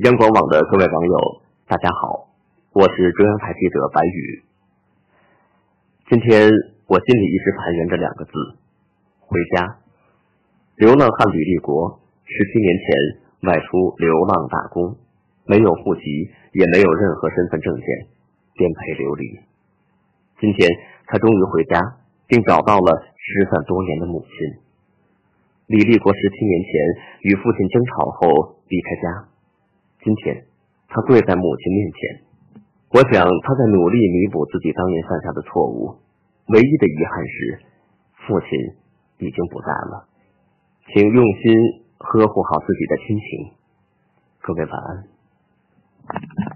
央广网的各位网友，大家好，我是中央台记者白宇。今天我心里一直盘旋着两个字：回家。流浪汉吕立国十七年前外出流浪打工，没有户籍，也没有任何身份证件，颠沛流离。今天他终于回家，并找到了失散多年的母亲。李立国十七年前与父亲争吵后离开家。今天，他跪在母亲面前。我想他在努力弥补自己当年犯下的错误。唯一的遗憾是，父亲已经不在了。请用心呵护好自己的亲情。各位晚安。